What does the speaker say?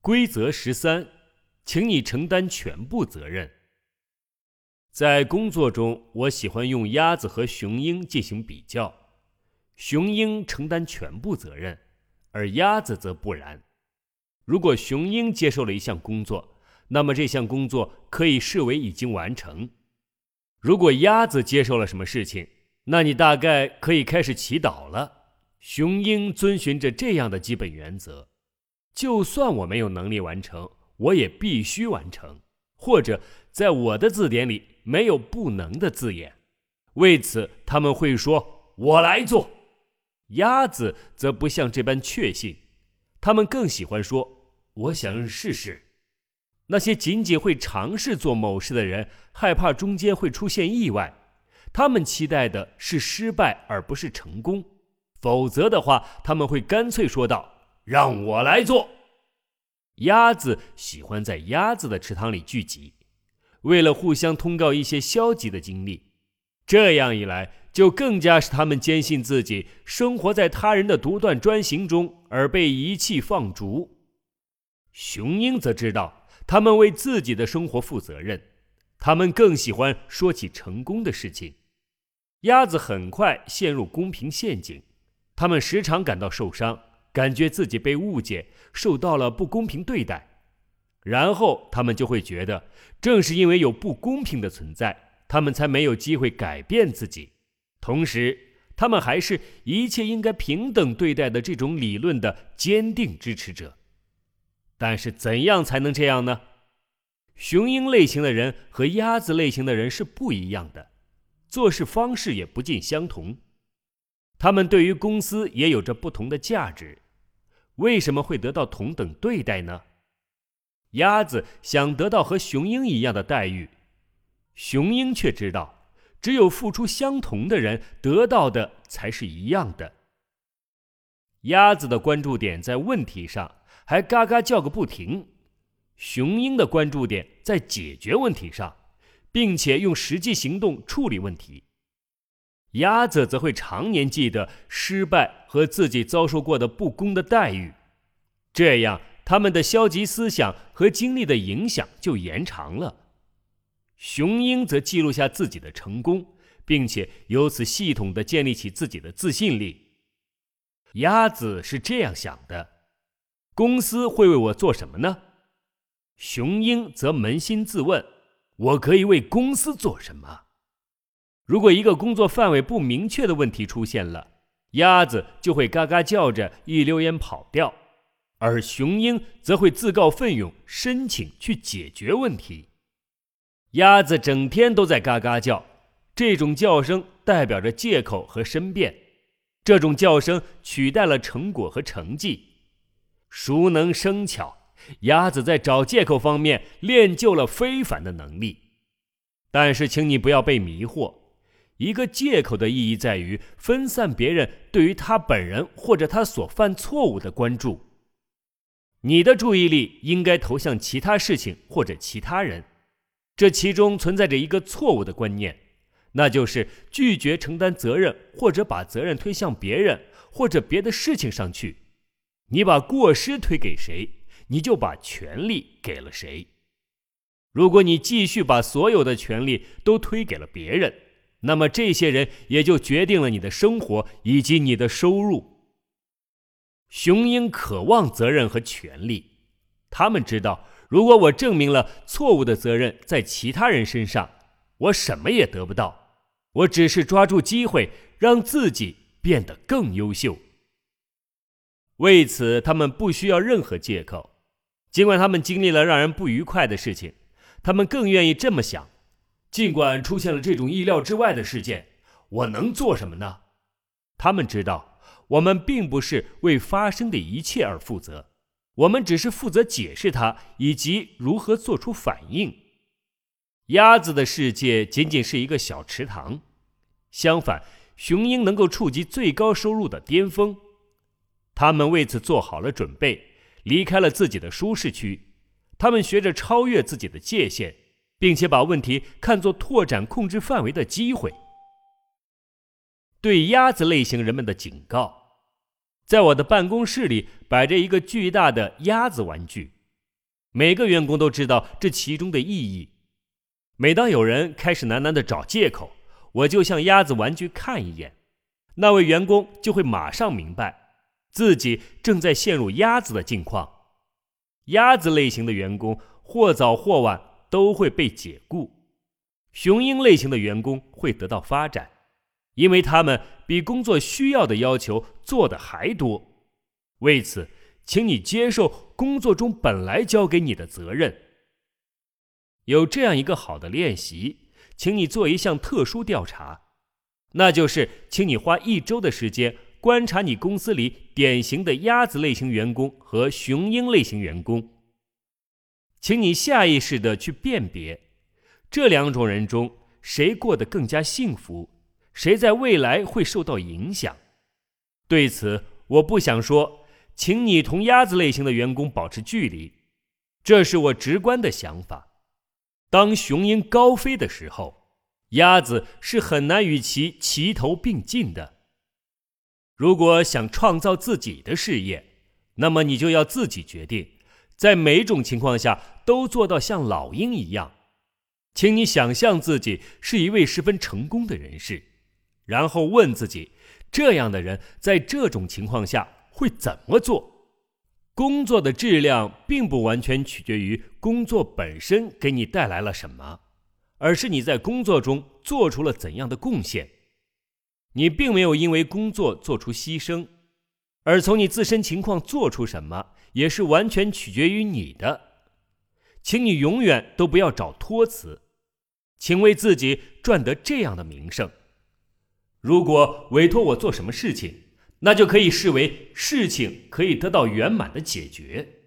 规则十三，请你承担全部责任。在工作中，我喜欢用鸭子和雄鹰进行比较。雄鹰承担全部责任，而鸭子则不然。如果雄鹰接受了一项工作，那么这项工作可以视为已经完成。如果鸭子接受了什么事情，那你大概可以开始祈祷了。雄鹰遵循着这样的基本原则：就算我没有能力完成，我也必须完成，或者在我的字典里没有不能的字眼。为此，他们会说：“我来做。”鸭子则不像这般确信，他们更喜欢说：“我想试试。”那些仅仅会尝试做某事的人，害怕中间会出现意外，他们期待的是失败而不是成功。否则的话，他们会干脆说道：“让我来做。”鸭子喜欢在鸭子的池塘里聚集，为了互相通告一些消极的经历。这样一来，就更加使他们坚信自己生活在他人的独断专行中，而被遗弃放逐。雄鹰则知道。他们为自己的生活负责任，他们更喜欢说起成功的事情。鸭子很快陷入公平陷阱，他们时常感到受伤，感觉自己被误解，受到了不公平对待。然后他们就会觉得，正是因为有不公平的存在，他们才没有机会改变自己。同时，他们还是一切应该平等对待的这种理论的坚定支持者。但是怎样才能这样呢？雄鹰类型的人和鸭子类型的人是不一样的，做事方式也不尽相同。他们对于公司也有着不同的价值。为什么会得到同等对待呢？鸭子想得到和雄鹰一样的待遇，雄鹰却知道，只有付出相同的人得到的才是一样的。鸭子的关注点在问题上。还嘎嘎叫个不停。雄鹰的关注点在解决问题上，并且用实际行动处理问题。鸭子则会常年记得失败和自己遭受过的不公的待遇，这样他们的消极思想和经历的影响就延长了。雄鹰则记录下自己的成功，并且由此系统的建立起自己的自信力。鸭子是这样想的。公司会为我做什么呢？雄鹰则扪心自问：我可以为公司做什么？如果一个工作范围不明确的问题出现了，鸭子就会嘎嘎叫着一溜烟跑掉，而雄鹰则会自告奋勇申请去解决问题。鸭子整天都在嘎嘎叫，这种叫声代表着借口和申辩，这种叫声取代了成果和成绩。熟能生巧，鸭子在找借口方面练就了非凡的能力。但是，请你不要被迷惑。一个借口的意义在于分散别人对于他本人或者他所犯错误的关注。你的注意力应该投向其他事情或者其他人。这其中存在着一个错误的观念，那就是拒绝承担责任，或者把责任推向别人或者别的事情上去。你把过失推给谁，你就把权利给了谁。如果你继续把所有的权利都推给了别人，那么这些人也就决定了你的生活以及你的收入。雄鹰渴望责任和权利，他们知道，如果我证明了错误的责任在其他人身上，我什么也得不到，我只是抓住机会让自己变得更优秀。为此，他们不需要任何借口。尽管他们经历了让人不愉快的事情，他们更愿意这么想：尽管出现了这种意料之外的事件，我能做什么呢？他们知道，我们并不是为发生的一切而负责，我们只是负责解释它以及如何做出反应。鸭子的世界仅仅是一个小池塘，相反，雄鹰能够触及最高收入的巅峰。他们为此做好了准备，离开了自己的舒适区。他们学着超越自己的界限，并且把问题看作拓展控制范围的机会。对鸭子类型人们的警告：在我的办公室里摆着一个巨大的鸭子玩具，每个员工都知道这其中的意义。每当有人开始喃喃的找借口，我就向鸭子玩具看一眼，那位员工就会马上明白，自己正在陷入鸭子的境况。鸭子类型的员工或早或晚都会被解雇，雄鹰类型的员工会得到发展，因为他们比工作需要的要求做的还多。为此，请你接受工作中本来交给你的责任。有这样一个好的练习，请你做一项特殊调查，那就是请你花一周的时间观察你公司里典型的鸭子类型员工和雄鹰类型员工。请你下意识的去辨别这两种人中谁过得更加幸福，谁在未来会受到影响。对此，我不想说，请你同鸭子类型的员工保持距离，这是我直观的想法。当雄鹰高飞的时候，鸭子是很难与其齐头并进的。如果想创造自己的事业，那么你就要自己决定，在每种情况下都做到像老鹰一样。请你想象自己是一位十分成功的人士，然后问自己：这样的人在这种情况下会怎么做？工作的质量并不完全取决于工作本身给你带来了什么，而是你在工作中做出了怎样的贡献。你并没有因为工作做出牺牲，而从你自身情况做出什么也是完全取决于你的。请你永远都不要找托词，请为自己赚得这样的名声：如果委托我做什么事情。那就可以视为事情可以得到圆满的解决。